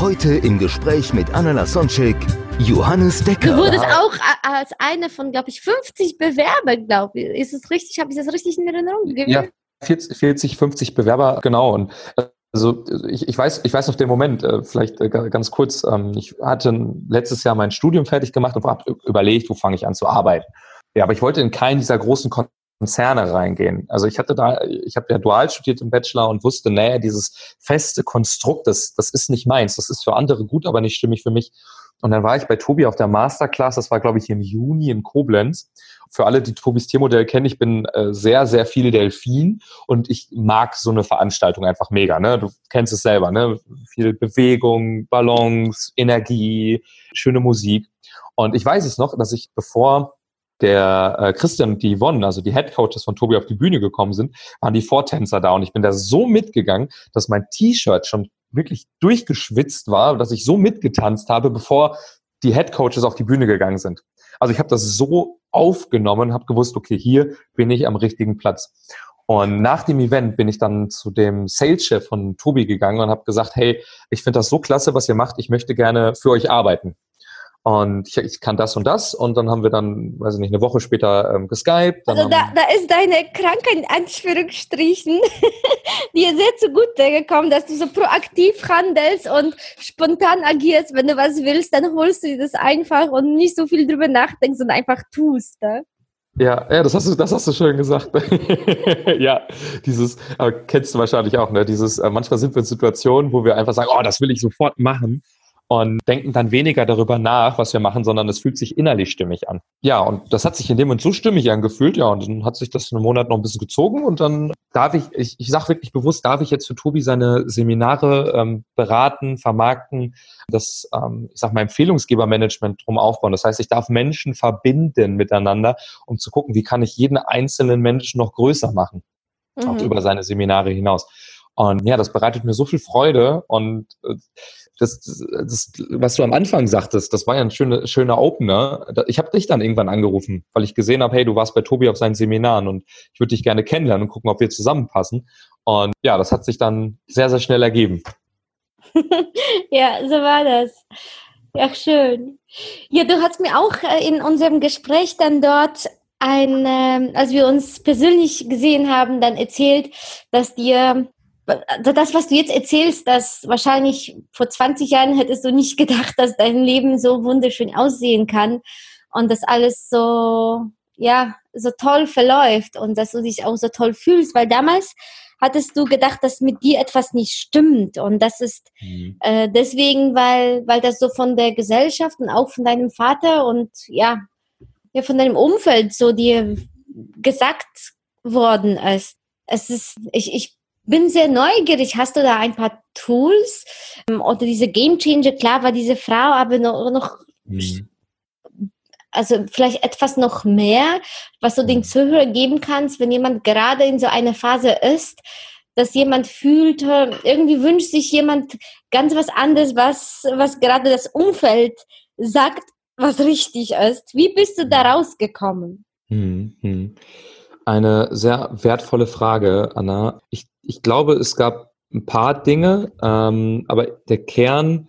Heute im Gespräch mit Anna Lasonczek, Johannes Decker. Du wurdest auch a- als eine von, glaube ich, 50 Bewerbern, glaube ich. Ist es richtig? Habe ich das richtig in Erinnerung? Ja, 40, 40, 50 Bewerber, genau. Und also ich, ich weiß, ich weiß noch den Moment, äh, vielleicht äh, ga- ganz kurz. Ähm, ich hatte letztes Jahr mein Studium fertig gemacht und habe überlegt, wo fange ich an zu arbeiten. Ja, aber ich wollte in keinen dieser großen Konzerne reingehen. Also ich hatte da, ich habe ja dual studiert im Bachelor und wusste, nee, dieses feste Konstrukt, das, das ist nicht meins. Das ist für andere gut, aber nicht stimmig für mich. Und dann war ich bei Tobi auf der Masterclass, das war, glaube ich, im Juni in Koblenz. Für alle, die Tobis Tiermodell kennen, ich bin äh, sehr, sehr viel Delfin und ich mag so eine Veranstaltung einfach mega. Ne? Du kennst es selber, ne? Viel Bewegung, Ballons, Energie, schöne Musik. Und ich weiß es noch, dass ich, bevor der äh, Christian und die Yvonne, also die Head Coaches von Tobi auf die Bühne gekommen sind, waren die Vortänzer da und ich bin da so mitgegangen, dass mein T-Shirt schon wirklich durchgeschwitzt war, dass ich so mitgetanzt habe, bevor die Head Coaches auf die Bühne gegangen sind. Also ich habe das so aufgenommen, habe gewusst, okay, hier bin ich am richtigen Platz. Und nach dem Event bin ich dann zu dem Sales-Chef von Tobi gegangen und habe gesagt, hey, ich finde das so klasse, was ihr macht, ich möchte gerne für euch arbeiten. Und ich, ich kann das und das. Und dann haben wir dann, weiß ich nicht, eine Woche später ähm, geskypt. Also da, da ist deine Krankheit in Anführungsstrichen dir sehr zugute gekommen, dass du so proaktiv handelst und spontan agierst. Wenn du was willst, dann holst du dir das einfach und nicht so viel drüber nachdenkst und einfach tust. Ne? Ja, ja, das hast du, das hast du schön gesagt. ja, dieses, aber kennst du wahrscheinlich auch, ne? Dieses, äh, manchmal sind wir in Situationen, wo wir einfach sagen, oh, das will ich sofort machen und denken dann weniger darüber nach, was wir machen, sondern es fühlt sich innerlich stimmig an. Ja, und das hat sich in dem Moment so stimmig angefühlt, ja, und dann hat sich das einen Monat noch ein bisschen gezogen und dann darf ich, ich, ich sage wirklich bewusst, darf ich jetzt für Tobi seine Seminare ähm, beraten, vermarkten, das, ähm, ich sag mal, Empfehlungsgebermanagement drum aufbauen. Das heißt, ich darf Menschen verbinden miteinander, um zu gucken, wie kann ich jeden einzelnen Menschen noch größer machen, auch Mhm. über seine Seminare hinaus. Und ja, das bereitet mir so viel Freude und äh, das, das, was du am Anfang sagtest, das war ja ein schöner, schöner Opener. Ich habe dich dann irgendwann angerufen, weil ich gesehen habe, hey, du warst bei Tobi auf seinen Seminaren und ich würde dich gerne kennenlernen und gucken, ob wir zusammenpassen. Und ja, das hat sich dann sehr, sehr schnell ergeben. Ja, so war das. Ja, schön. Ja, du hast mir auch äh, in unserem Gespräch dann dort ein, ähm, als wir uns persönlich gesehen haben, dann erzählt, dass dir das, was du jetzt erzählst, dass wahrscheinlich vor 20 Jahren hättest du nicht gedacht, dass dein Leben so wunderschön aussehen kann und dass alles so, ja, so toll verläuft und dass du dich auch so toll fühlst, weil damals hattest du gedacht, dass mit dir etwas nicht stimmt und das ist äh, deswegen, weil, weil das so von der Gesellschaft und auch von deinem Vater und ja, ja von deinem Umfeld so dir gesagt worden ist. Es ist, ich, ich bin sehr neugierig. Hast du da ein paar Tools ähm, oder diese Game Changer? Klar war diese Frau, aber noch, noch Mhm. also vielleicht etwas noch mehr, was du den Zuhörer geben kannst, wenn jemand gerade in so einer Phase ist, dass jemand fühlt, äh, irgendwie wünscht sich jemand ganz was anderes, was, was gerade das Umfeld sagt, was richtig ist. Wie bist du da rausgekommen? Hm, hm. Eine sehr wertvolle Frage, Anna. Ich, ich glaube, es gab ein paar Dinge, ähm, aber der Kern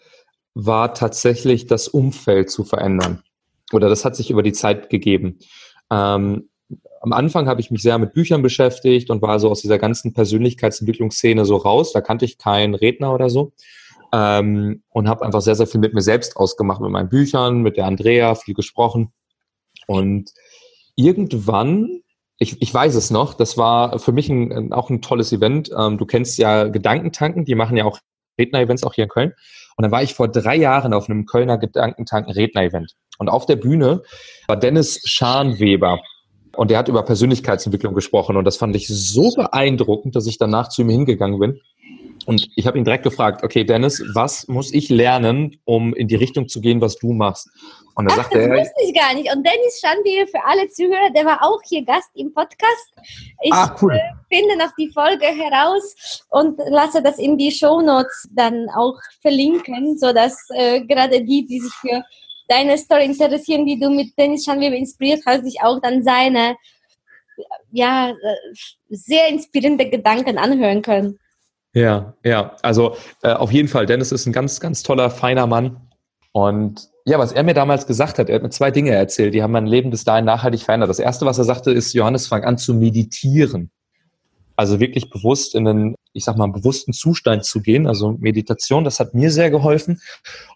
war tatsächlich, das Umfeld zu verändern. Oder das hat sich über die Zeit gegeben. Ähm, am Anfang habe ich mich sehr mit Büchern beschäftigt und war so aus dieser ganzen Persönlichkeitsentwicklungsszene so raus. Da kannte ich keinen Redner oder so. Ähm, und habe einfach sehr, sehr viel mit mir selbst ausgemacht, mit meinen Büchern, mit der Andrea, viel gesprochen. Und irgendwann, ich, ich weiß es noch, das war für mich ein, auch ein tolles Event. Ähm, du kennst ja Gedankentanken, die machen ja auch Redner-Events auch hier in Köln. Und dann war ich vor drei Jahren auf einem Kölner Gedankentanken-Redner-Event. Und auf der Bühne war Dennis Scharnweber. Und der hat über Persönlichkeitsentwicklung gesprochen. Und das fand ich so beeindruckend, dass ich danach zu ihm hingegangen bin Und ich habe ihn direkt gefragt, okay, Dennis, was muss ich lernen, um in die Richtung zu gehen, was du machst? Und dann Ach, sagte das er, wusste ich gar nicht. Und Dennis Schandil, für alle Zuhörer, der war auch hier Gast im Podcast. Ich ah, cool. äh, finde noch die Folge heraus und lasse das in die Shownotes dann auch verlinken, sodass äh, gerade die, die sich für deine Story interessieren, die du mit Dennis Schandil inspiriert hast, sich auch dann seine ja, äh, sehr inspirierende Gedanken anhören können. Ja, ja, also äh, auf jeden Fall. Dennis ist ein ganz, ganz toller, feiner Mann. Und ja, was er mir damals gesagt hat, er hat mir zwei Dinge erzählt, die haben mein Leben bis dahin nachhaltig verändert. Das erste, was er sagte, ist, Johannes, fang an zu meditieren. Also wirklich bewusst in einen, ich sag mal, bewussten Zustand zu gehen. Also Meditation, das hat mir sehr geholfen.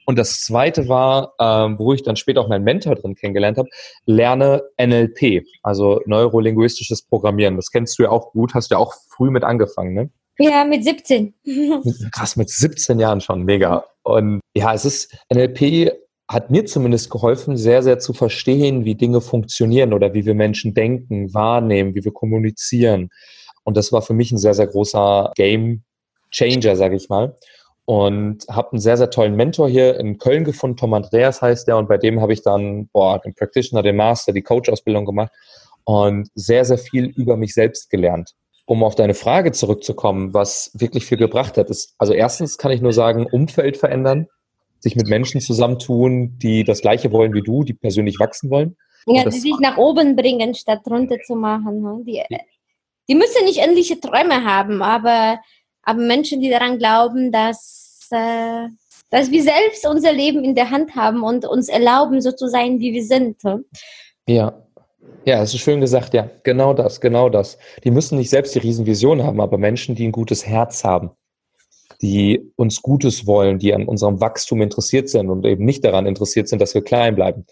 Und das zweite war, ähm, wo ich dann später auch meinen Mentor drin kennengelernt habe, lerne NLP, also neurolinguistisches Programmieren. Das kennst du ja auch gut, hast du ja auch früh mit angefangen, ne? Ja, mit 17. Krass, mit 17 Jahren schon, mega. Und ja, es ist, NLP hat mir zumindest geholfen, sehr, sehr zu verstehen, wie Dinge funktionieren oder wie wir Menschen denken, wahrnehmen, wie wir kommunizieren. Und das war für mich ein sehr, sehr großer Game Changer, sage ich mal. Und habe einen sehr, sehr tollen Mentor hier in Köln gefunden, Tom Andreas heißt der, und bei dem habe ich dann boah, den Practitioner, den Master, die Coach-Ausbildung gemacht und sehr, sehr viel über mich selbst gelernt um auf deine Frage zurückzukommen, was wirklich viel gebracht hat, ist, also erstens kann ich nur sagen, Umfeld verändern, sich mit Menschen zusammentun, die das Gleiche wollen wie du, die persönlich wachsen wollen. Ja, die sich nach oben bringen, statt runter zu machen. Ne? Die, die müssen nicht endliche Träume haben, aber, aber Menschen, die daran glauben, dass, äh, dass wir selbst unser Leben in der Hand haben und uns erlauben, so zu sein, wie wir sind. Ne? Ja, ja, es ist schön gesagt, ja. Genau das, genau das. Die müssen nicht selbst die Riesenvision haben, aber Menschen, die ein gutes Herz haben, die uns Gutes wollen, die an unserem Wachstum interessiert sind und eben nicht daran interessiert sind, dass wir klein bleiben.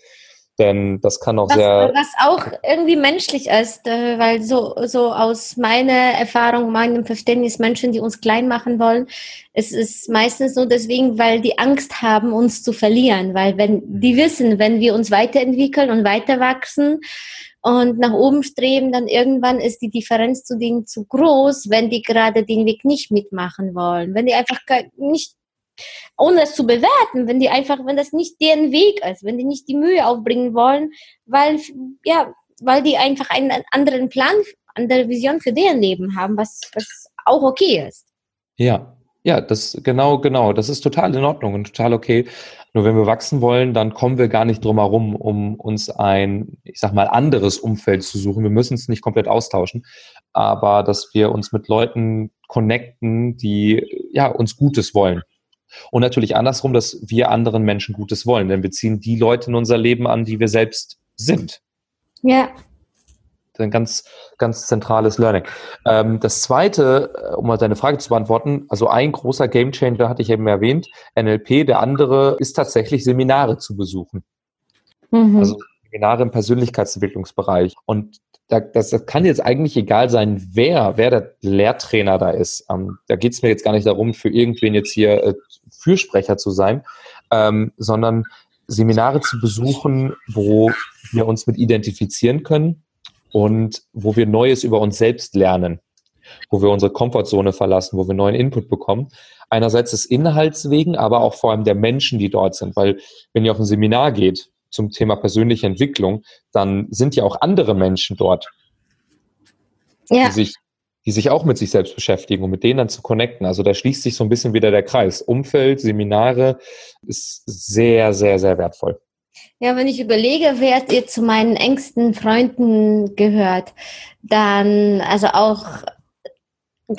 Denn das kann auch was, sehr. Was auch irgendwie menschlich ist, äh, weil so, so aus meiner Erfahrung, meinem Verständnis, Menschen, die uns klein machen wollen, es ist meistens nur deswegen, weil die Angst haben, uns zu verlieren. Weil wenn die wissen, wenn wir uns weiterentwickeln und weiter wachsen, und nach oben streben, dann irgendwann ist die Differenz zu denen zu groß, wenn die gerade den Weg nicht mitmachen wollen. Wenn die einfach nicht, ohne es zu bewerten, wenn die einfach, wenn das nicht deren Weg ist, wenn die nicht die Mühe aufbringen wollen, weil, ja, weil die einfach einen anderen Plan, andere Vision für deren Leben haben, was, was auch okay ist. Ja, ja, das genau, genau. Das ist total in Ordnung und total okay. Nur wenn wir wachsen wollen, dann kommen wir gar nicht drum herum, um uns ein, ich sag mal, anderes Umfeld zu suchen. Wir müssen es nicht komplett austauschen, aber dass wir uns mit Leuten connecten, die ja uns Gutes wollen. Und natürlich andersrum, dass wir anderen Menschen Gutes wollen, denn wir ziehen die Leute in unser Leben an, die wir selbst sind. Ja, ein ganz, ganz zentrales Learning. Ähm, das zweite, äh, um mal deine Frage zu beantworten, also ein großer Gamechanger hatte ich eben erwähnt, NLP, der andere ist tatsächlich Seminare zu besuchen. Mhm. Also Seminare im Persönlichkeitsentwicklungsbereich. Und das, das kann jetzt eigentlich egal sein, wer, wer der Lehrtrainer da ist. Ähm, da geht es mir jetzt gar nicht darum, für irgendwen jetzt hier äh, Fürsprecher zu sein, ähm, sondern Seminare zu besuchen, wo wir uns mit identifizieren können, und wo wir Neues über uns selbst lernen, wo wir unsere Komfortzone verlassen, wo wir neuen Input bekommen. Einerseits des Inhalts wegen, aber auch vor allem der Menschen, die dort sind, weil wenn ihr auf ein Seminar geht zum Thema persönliche Entwicklung, dann sind ja auch andere Menschen dort, ja. die sich die sich auch mit sich selbst beschäftigen und mit denen dann zu connecten. Also da schließt sich so ein bisschen wieder der Kreis. Umfeld, Seminare ist sehr, sehr, sehr wertvoll. Ja, wenn ich überlege, wer ihr zu meinen engsten Freunden gehört, dann, also auch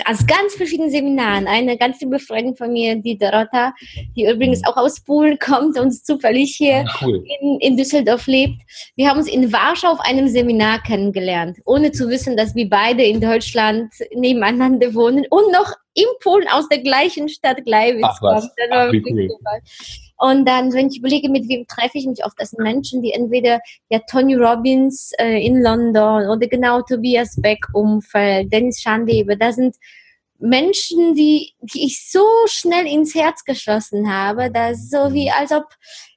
aus ganz verschiedenen Seminaren. Eine ganz liebe Freundin von mir, die Dorota, die übrigens auch aus Polen kommt und zufällig hier ah, cool. in, in Düsseldorf lebt. Wir haben uns in Warschau auf einem Seminar kennengelernt, ohne zu wissen, dass wir beide in Deutschland nebeneinander wohnen und noch in Polen aus der gleichen Stadt Gleiwitz. Das war Ach, cool. Und dann, wenn ich überlege, mit wem treffe ich mich oft, das sind Menschen, die entweder ja Tony Robbins äh, in London oder genau Tobias Beck Umfeld, Dennis Schandeber, da sind Menschen, die, die ich so schnell ins Herz geschlossen habe, dass so wie, als ob,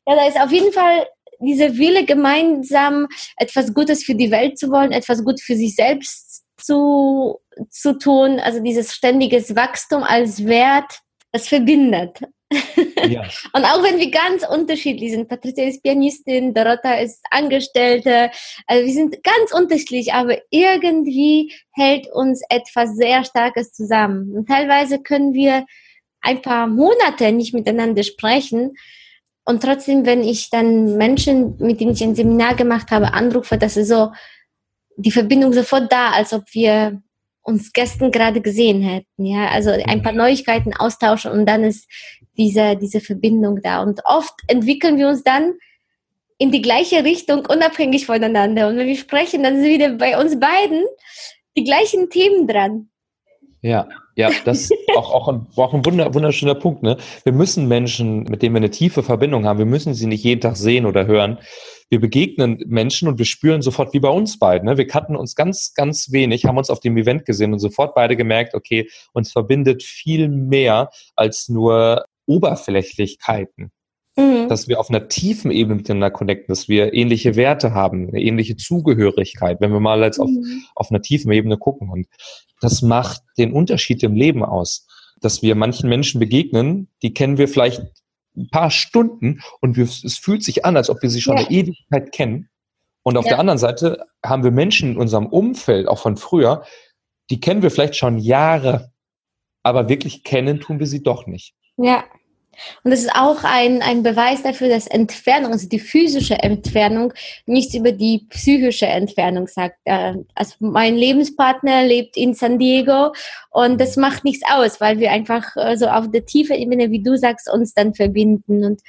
ja, da ist auf jeden Fall dieser Wille, gemeinsam etwas Gutes für die Welt zu wollen, etwas gut für sich selbst zu, zu tun, also dieses ständiges Wachstum als Wert, das verbindet. Ja. Und auch wenn wir ganz unterschiedlich sind, Patricia ist Pianistin, Dorota ist Angestellte, also wir sind ganz unterschiedlich, aber irgendwie hält uns etwas sehr Starkes zusammen. Und teilweise können wir ein paar Monate nicht miteinander sprechen. Und trotzdem, wenn ich dann Menschen, mit denen ich ein Seminar gemacht habe, anrufe, das ist so die Verbindung sofort da, als ob wir uns gestern gerade gesehen hätten. Ja, also ein paar Neuigkeiten austauschen und dann ist diese, diese Verbindung da. Und oft entwickeln wir uns dann in die gleiche Richtung, unabhängig voneinander. Und wenn wir sprechen, dann sind wieder bei uns beiden die gleichen Themen dran. Ja, ja, das ist auch, auch ein, auch ein wunderschöner Punkt. Ne? Wir müssen Menschen, mit denen wir eine tiefe Verbindung haben, wir müssen sie nicht jeden Tag sehen oder hören. Wir begegnen Menschen und wir spüren sofort, wie bei uns beiden. Ne? Wir kannten uns ganz, ganz wenig, haben uns auf dem Event gesehen und sofort beide gemerkt, okay, uns verbindet viel mehr als nur Oberflächlichkeiten. Mhm. Dass wir auf einer tiefen Ebene miteinander connecten, dass wir ähnliche Werte haben, eine ähnliche Zugehörigkeit, wenn wir mal jetzt auf, mhm. auf einer tiefen Ebene gucken. Und das macht den Unterschied im Leben aus. Dass wir manchen Menschen begegnen, die kennen wir vielleicht ein paar Stunden und wir, es fühlt sich an, als ob wir sie schon ja. eine Ewigkeit kennen. Und auf ja. der anderen Seite haben wir Menschen in unserem Umfeld, auch von früher, die kennen wir vielleicht schon Jahre, aber wirklich kennen tun wir sie doch nicht. Ja, und das ist auch ein, ein Beweis dafür, dass Entfernung, also die physische Entfernung, nichts über die psychische Entfernung sagt. Äh, also mein Lebenspartner lebt in San Diego und das macht nichts aus, weil wir einfach äh, so auf der tiefen Ebene, wie du sagst, uns dann verbinden. Und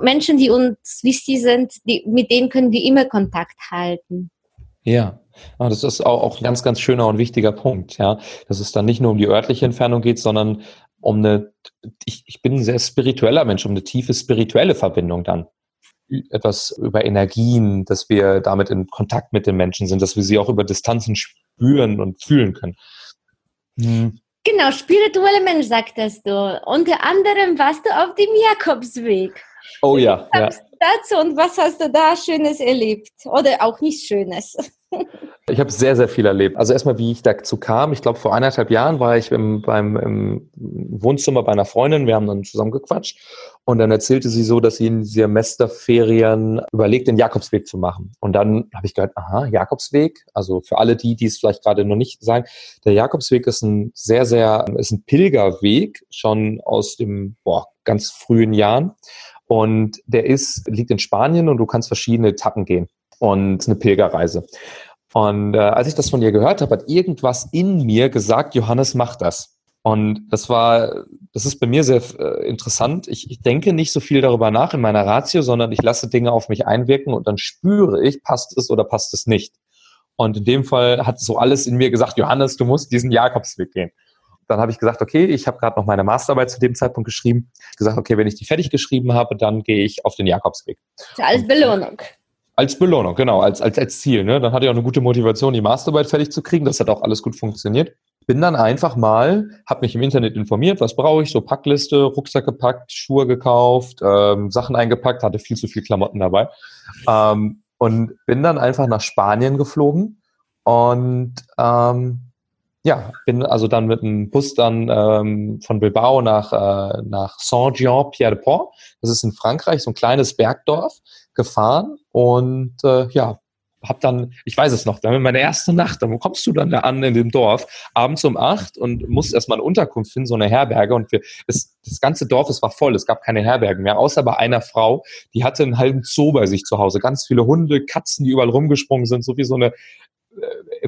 Menschen, die uns wichtig sind, die, mit denen können wir immer Kontakt halten. Ja, ah, das ist auch, auch ein ganz, ganz schöner und wichtiger Punkt, ja. Dass es dann nicht nur um die örtliche Entfernung geht, sondern um eine, ich, ich bin ein sehr spiritueller Mensch, um eine tiefe spirituelle Verbindung dann. Etwas über Energien, dass wir damit in Kontakt mit den Menschen sind, dass wir sie auch über Distanzen spüren und fühlen können. Hm. Genau, spirituelle Mensch, sagtest du. Unter anderem warst du auf dem Jakobsweg. Oh ja. ja. Dazu und was hast du da Schönes erlebt? Oder auch nicht Schönes? Ich habe sehr, sehr viel erlebt. Also erstmal, wie ich dazu kam. Ich glaube, vor eineinhalb Jahren war ich im, beim, im Wohnzimmer bei einer Freundin. Wir haben dann zusammen gequatscht. Und dann erzählte sie so, dass sie in Semesterferien überlegt, den Jakobsweg zu machen. Und dann habe ich gehört, aha, Jakobsweg. Also für alle die, die es vielleicht gerade noch nicht sagen, der Jakobsweg ist ein sehr, sehr, ist ein Pilgerweg, schon aus dem boah, ganz frühen Jahren. Und der ist, liegt in Spanien und du kannst verschiedene Etappen gehen und eine Pilgerreise. Und äh, als ich das von ihr gehört habe, hat irgendwas in mir gesagt, Johannes, mach das. Und das war, das ist bei mir sehr äh, interessant. Ich, ich denke nicht so viel darüber nach in meiner Ratio, sondern ich lasse Dinge auf mich einwirken und dann spüre ich, passt es oder passt es nicht. Und in dem Fall hat so alles in mir gesagt, Johannes, du musst diesen Jakobsweg gehen. Dann habe ich gesagt, okay, ich habe gerade noch meine Masterarbeit zu dem Zeitpunkt geschrieben. Gesagt, okay, wenn ich die fertig geschrieben habe, dann gehe ich auf den Jakobsweg. Das ist alles Belohnung. Als Belohnung, genau, als, als, als Ziel. Ne? Dann hatte ich auch eine gute Motivation, die Masterarbeit fertig zu kriegen. Das hat auch alles gut funktioniert. Bin dann einfach mal, habe mich im Internet informiert, was brauche ich, so Packliste, Rucksack gepackt, Schuhe gekauft, ähm, Sachen eingepackt, hatte viel zu viel Klamotten dabei. Ähm, und bin dann einfach nach Spanien geflogen und ähm, ja, bin also dann mit dem Bus dann ähm, von Bilbao nach, äh, nach Saint-Jean-Pierre-de-Port. Das ist in Frankreich, so ein kleines Bergdorf gefahren und äh, ja, hab dann, ich weiß es noch, dann meine erste Nacht, dann kommst du dann da an in dem Dorf, abends um acht und musst erstmal eine Unterkunft finden, so eine Herberge und wir, das, das ganze Dorf, es war voll, es gab keine Herbergen mehr, außer bei einer Frau, die hatte einen halben Zoo bei sich zu Hause, ganz viele Hunde, Katzen, die überall rumgesprungen sind, so wie so eine,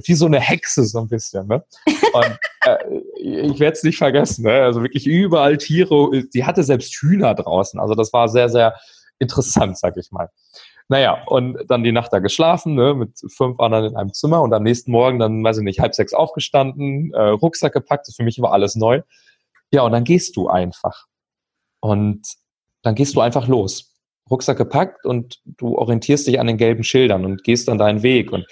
wie so eine Hexe so ein bisschen, ne? Und äh, ich werde es nicht vergessen, ne? Also wirklich überall Tiere, die hatte selbst Hühner draußen, also das war sehr, sehr, interessant, sag ich mal. Naja, und dann die Nacht da geschlafen, ne, mit fünf anderen in einem Zimmer und am nächsten Morgen dann, weiß ich nicht, halb sechs aufgestanden, äh, Rucksack gepackt, für mich war alles neu. Ja, und dann gehst du einfach. Und dann gehst du einfach los. Rucksack gepackt und du orientierst dich an den gelben Schildern und gehst dann deinen Weg. Und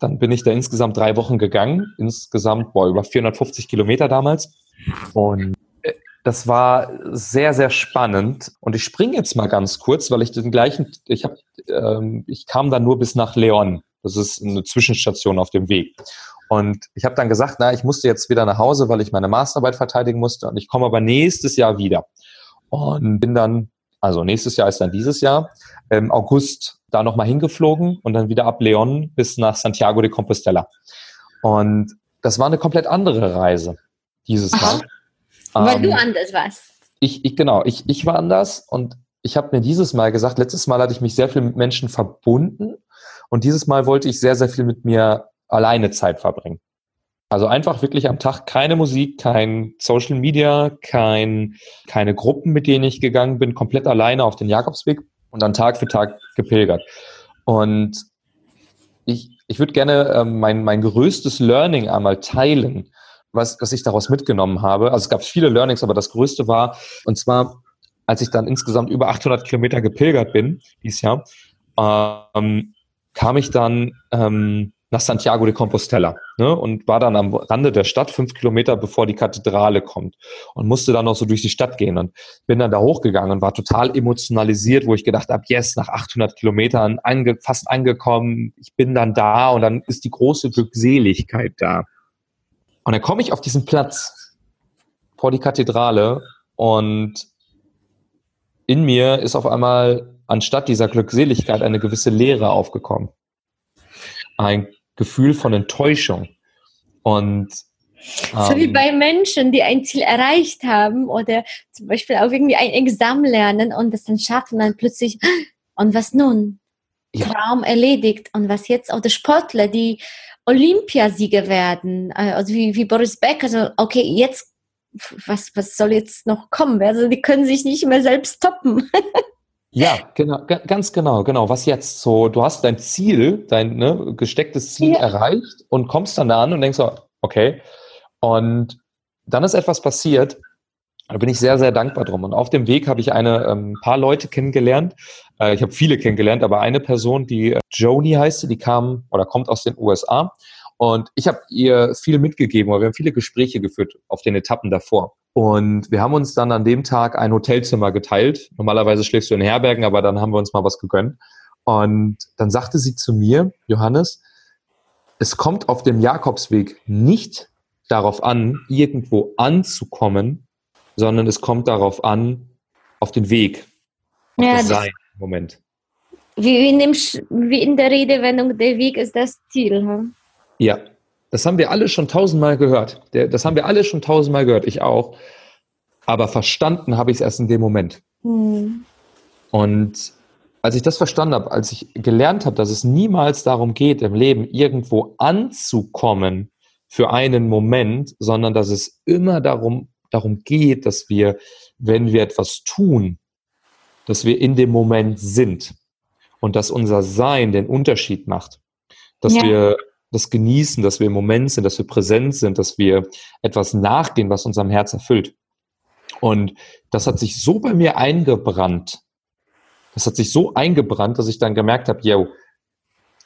dann bin ich da insgesamt drei Wochen gegangen, insgesamt boah, über 450 Kilometer damals. Und das war sehr, sehr spannend. Und ich springe jetzt mal ganz kurz, weil ich den gleichen, ich habe, ähm, ich kam dann nur bis nach Leon. Das ist eine Zwischenstation auf dem Weg. Und ich habe dann gesagt, na, ich musste jetzt wieder nach Hause, weil ich meine Masterarbeit verteidigen musste und ich komme aber nächstes Jahr wieder. Und bin dann, also nächstes Jahr ist dann dieses Jahr, im August da nochmal hingeflogen und dann wieder ab Leon bis nach Santiago de Compostela. Und das war eine komplett andere Reise dieses Mal. Weil ähm, du anders warst. Ich, ich, genau, ich, ich war anders und ich habe mir dieses Mal gesagt, letztes Mal hatte ich mich sehr viel mit Menschen verbunden und dieses Mal wollte ich sehr, sehr viel mit mir alleine Zeit verbringen. Also einfach wirklich am Tag keine Musik, kein Social Media, kein, keine Gruppen, mit denen ich gegangen bin, komplett alleine auf den Jakobsweg und dann Tag für Tag gepilgert. Und ich, ich würde gerne ähm, mein, mein größtes Learning einmal teilen, was, was ich daraus mitgenommen habe. Also es gab viele Learnings, aber das größte war, und zwar, als ich dann insgesamt über 800 Kilometer gepilgert bin, dieses Jahr, ähm, kam ich dann ähm, nach Santiago de Compostela ne, und war dann am Rande der Stadt, fünf Kilometer bevor die Kathedrale kommt und musste dann noch so durch die Stadt gehen und bin dann da hochgegangen und war total emotionalisiert, wo ich gedacht habe, yes, nach 800 Kilometern ange fast angekommen, ich bin dann da und dann ist die große Glückseligkeit da. Und dann komme ich auf diesen Platz vor die Kathedrale und in mir ist auf einmal anstatt dieser Glückseligkeit eine gewisse Leere aufgekommen. Ein Gefühl von Enttäuschung. Und so wie ähm, bei Menschen, die ein Ziel erreicht haben oder zum Beispiel auch irgendwie ein Examen lernen und das dann schaffen, dann plötzlich, und was nun? Ja. Traum erledigt. Und was jetzt? Auch die Sportler, die Olympiasieger werden, äh, also wie, wie Boris Becker, also okay, jetzt, was, was soll jetzt noch kommen? Also die können sich nicht mehr selbst toppen. Ja, genau, ganz genau, genau. Was jetzt so, du hast dein Ziel, dein ne, gestecktes Ziel ja. erreicht und kommst dann da an und denkst so, okay. Und dann ist etwas passiert, da bin ich sehr, sehr dankbar drum. Und auf dem Weg habe ich eine ähm, paar Leute kennengelernt. Äh, ich habe viele kennengelernt, aber eine Person, die äh, Joni heißt, die kam oder kommt aus den USA. Und ich habe ihr viel mitgegeben, weil wir haben viele Gespräche geführt auf den Etappen davor. Und wir haben uns dann an dem Tag ein Hotelzimmer geteilt. Normalerweise schläfst du in Herbergen, aber dann haben wir uns mal was gegönnt. Und dann sagte sie zu mir, Johannes, es kommt auf dem Jakobsweg nicht darauf an, irgendwo anzukommen, sondern es kommt darauf an, auf den Weg, auf ja, das Sein. Moment. Wie in, dem, wie in der Redewendung, der Weg ist das Ziel. Hm? Ja, das haben wir alle schon tausendmal gehört. Das haben wir alle schon tausendmal gehört, ich auch. Aber verstanden habe ich es erst in dem Moment. Mhm. Und als ich das verstanden habe, als ich gelernt habe, dass es niemals darum geht, im Leben irgendwo anzukommen für einen Moment, sondern dass es immer darum, darum geht, dass wir, wenn wir etwas tun, dass wir in dem Moment sind und dass unser Sein den Unterschied macht. Dass ja. wir das genießen, dass wir im Moment sind, dass wir präsent sind, dass wir etwas nachgehen, was unserem Herz erfüllt. Und das hat sich so bei mir eingebrannt. Das hat sich so eingebrannt, dass ich dann gemerkt habe, yo,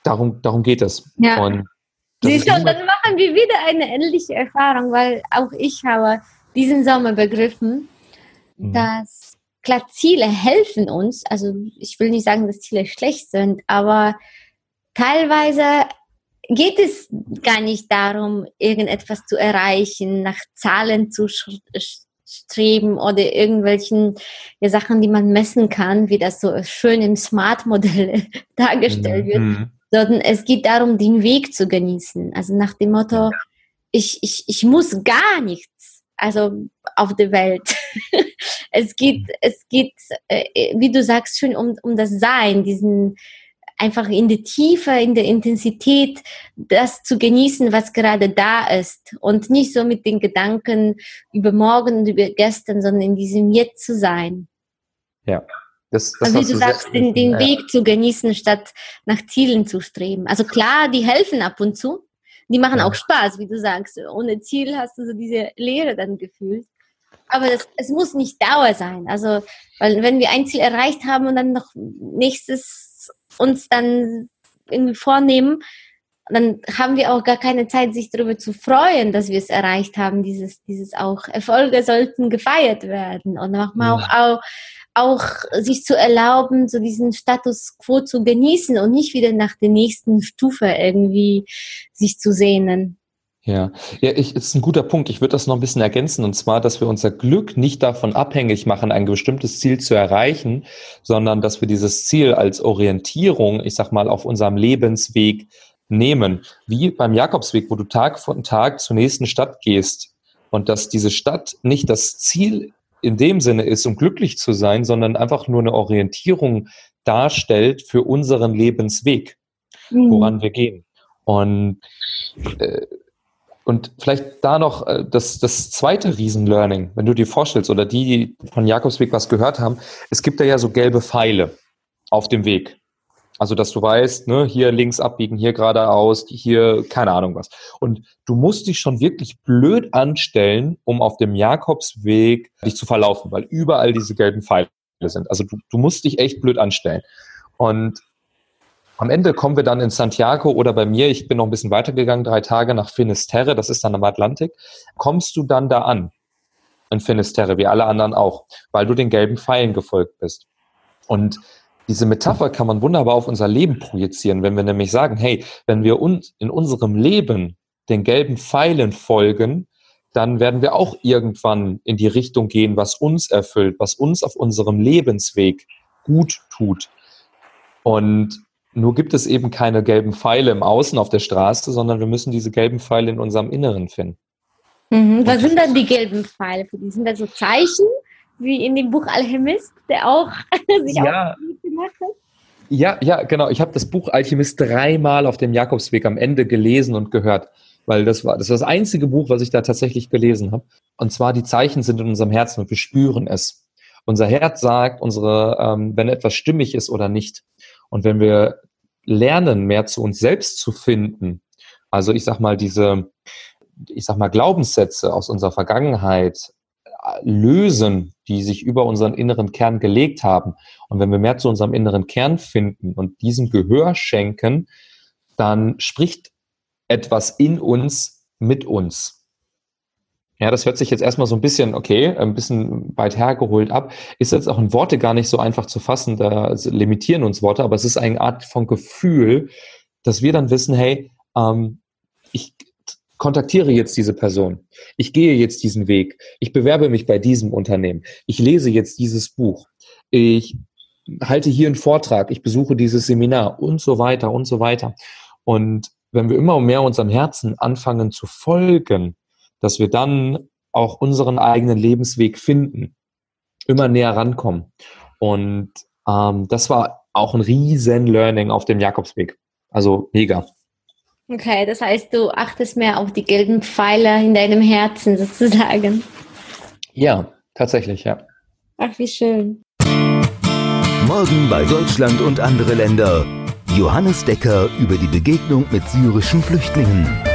darum, darum geht es. Ja. Und Siehst du, und dann machen wir wieder eine ähnliche Erfahrung, weil auch ich habe diesen Sommer begriffen, mhm. dass klar Ziele helfen uns. Also ich will nicht sagen, dass Ziele schlecht sind, aber teilweise geht es gar nicht darum, irgendetwas zu erreichen, nach Zahlen zu streben oder irgendwelchen ja, Sachen, die man messen kann, wie das so schön im Smart-Modell dargestellt wird, mhm. sondern es geht darum, den Weg zu genießen. Also nach dem Motto, ich, ich, ich muss gar nichts, also auf der Welt. es geht, es geht, äh, wie du sagst, schön um, um das Sein, diesen einfach in der Tiefe, in der Intensität das zu genießen, was gerade da ist und nicht so mit den Gedanken über morgen und über gestern, sondern in diesem Jetzt zu sein. Ja. Das, das also wie du sagst, den, den ja. Weg zu genießen, statt nach Zielen zu streben. Also klar, die helfen ab und zu. Die machen ja. auch Spaß, wie du sagst. Ohne Ziel hast du so diese Leere dann gefühlt. Aber das, es muss nicht Dauer sein. Also, weil wenn wir ein Ziel erreicht haben und dann noch nächstes uns dann irgendwie vornehmen, dann haben wir auch gar keine Zeit, sich darüber zu freuen, dass wir es erreicht haben. Dieses, dieses auch Erfolge sollten gefeiert werden und manchmal auch, auch auch sich zu erlauben, so diesen Status quo zu genießen und nicht wieder nach der nächsten Stufe irgendwie sich zu sehnen. Ja, ja, ich, ist ein guter Punkt. Ich würde das noch ein bisschen ergänzen, und zwar, dass wir unser Glück nicht davon abhängig machen, ein bestimmtes Ziel zu erreichen, sondern dass wir dieses Ziel als Orientierung, ich sag mal, auf unserem Lebensweg nehmen. Wie beim Jakobsweg, wo du Tag von Tag zur nächsten Stadt gehst und dass diese Stadt nicht das Ziel in dem Sinne ist, um glücklich zu sein, sondern einfach nur eine Orientierung darstellt für unseren Lebensweg, mhm. woran wir gehen. Und, äh, und vielleicht da noch äh, das, das zweite Riesenlearning, wenn du dir vorstellst, oder die, die von Jakobsweg was gehört haben, es gibt da ja so gelbe Pfeile auf dem Weg. Also, dass du weißt, ne, hier links abbiegen, hier geradeaus, hier keine Ahnung was. Und du musst dich schon wirklich blöd anstellen, um auf dem Jakobsweg dich zu verlaufen, weil überall diese gelben Pfeile sind. Also du, du musst dich echt blöd anstellen. Und am Ende kommen wir dann in Santiago oder bei mir, ich bin noch ein bisschen weitergegangen, drei Tage nach Finisterre, das ist dann am Atlantik, kommst du dann da an in Finisterre, wie alle anderen auch, weil du den gelben Pfeilen gefolgt bist. Und diese Metapher kann man wunderbar auf unser Leben projizieren, wenn wir nämlich sagen, hey, wenn wir uns in unserem Leben den gelben Pfeilen folgen, dann werden wir auch irgendwann in die Richtung gehen, was uns erfüllt, was uns auf unserem Lebensweg gut tut. Und nur gibt es eben keine gelben Pfeile im Außen auf der Straße, sondern wir müssen diese gelben Pfeile in unserem Inneren finden. Mhm. Was sind dann die gelben Pfeile für die? Sind das so Zeichen? wie in dem Buch Alchemist, der auch sich ja. auch gemacht hat. Ja, ja, genau. Ich habe das Buch Alchemist dreimal auf dem Jakobsweg am Ende gelesen und gehört, weil das war das, war das einzige Buch, was ich da tatsächlich gelesen habe. Und zwar die Zeichen sind in unserem Herzen und wir spüren es. Unser Herz sagt, unsere, ähm, wenn etwas stimmig ist oder nicht. Und wenn wir lernen, mehr zu uns selbst zu finden, also ich sag mal diese, ich sag mal Glaubenssätze aus unserer Vergangenheit lösen, die sich über unseren inneren Kern gelegt haben. Und wenn wir mehr zu unserem inneren Kern finden und diesem Gehör schenken, dann spricht etwas in uns mit uns. Ja, das hört sich jetzt erstmal so ein bisschen, okay, ein bisschen weit hergeholt ab. Ist jetzt auch in Worte gar nicht so einfach zu fassen, da limitieren uns Worte, aber es ist eine Art von Gefühl, dass wir dann wissen, hey, ähm, ich, kontaktiere jetzt diese Person. Ich gehe jetzt diesen Weg. Ich bewerbe mich bei diesem Unternehmen. Ich lese jetzt dieses Buch. Ich halte hier einen Vortrag. Ich besuche dieses Seminar und so weiter und so weiter. Und wenn wir immer mehr unserem Herzen anfangen zu folgen, dass wir dann auch unseren eigenen Lebensweg finden, immer näher rankommen. Und ähm, das war auch ein riesen Learning auf dem Jakobsweg. Also mega. Okay, das heißt, du achtest mehr auf die gelben Pfeiler in deinem Herzen sozusagen. Ja, tatsächlich, ja. Ach, wie schön. Morgen bei Deutschland und andere Länder. Johannes Decker über die Begegnung mit syrischen Flüchtlingen.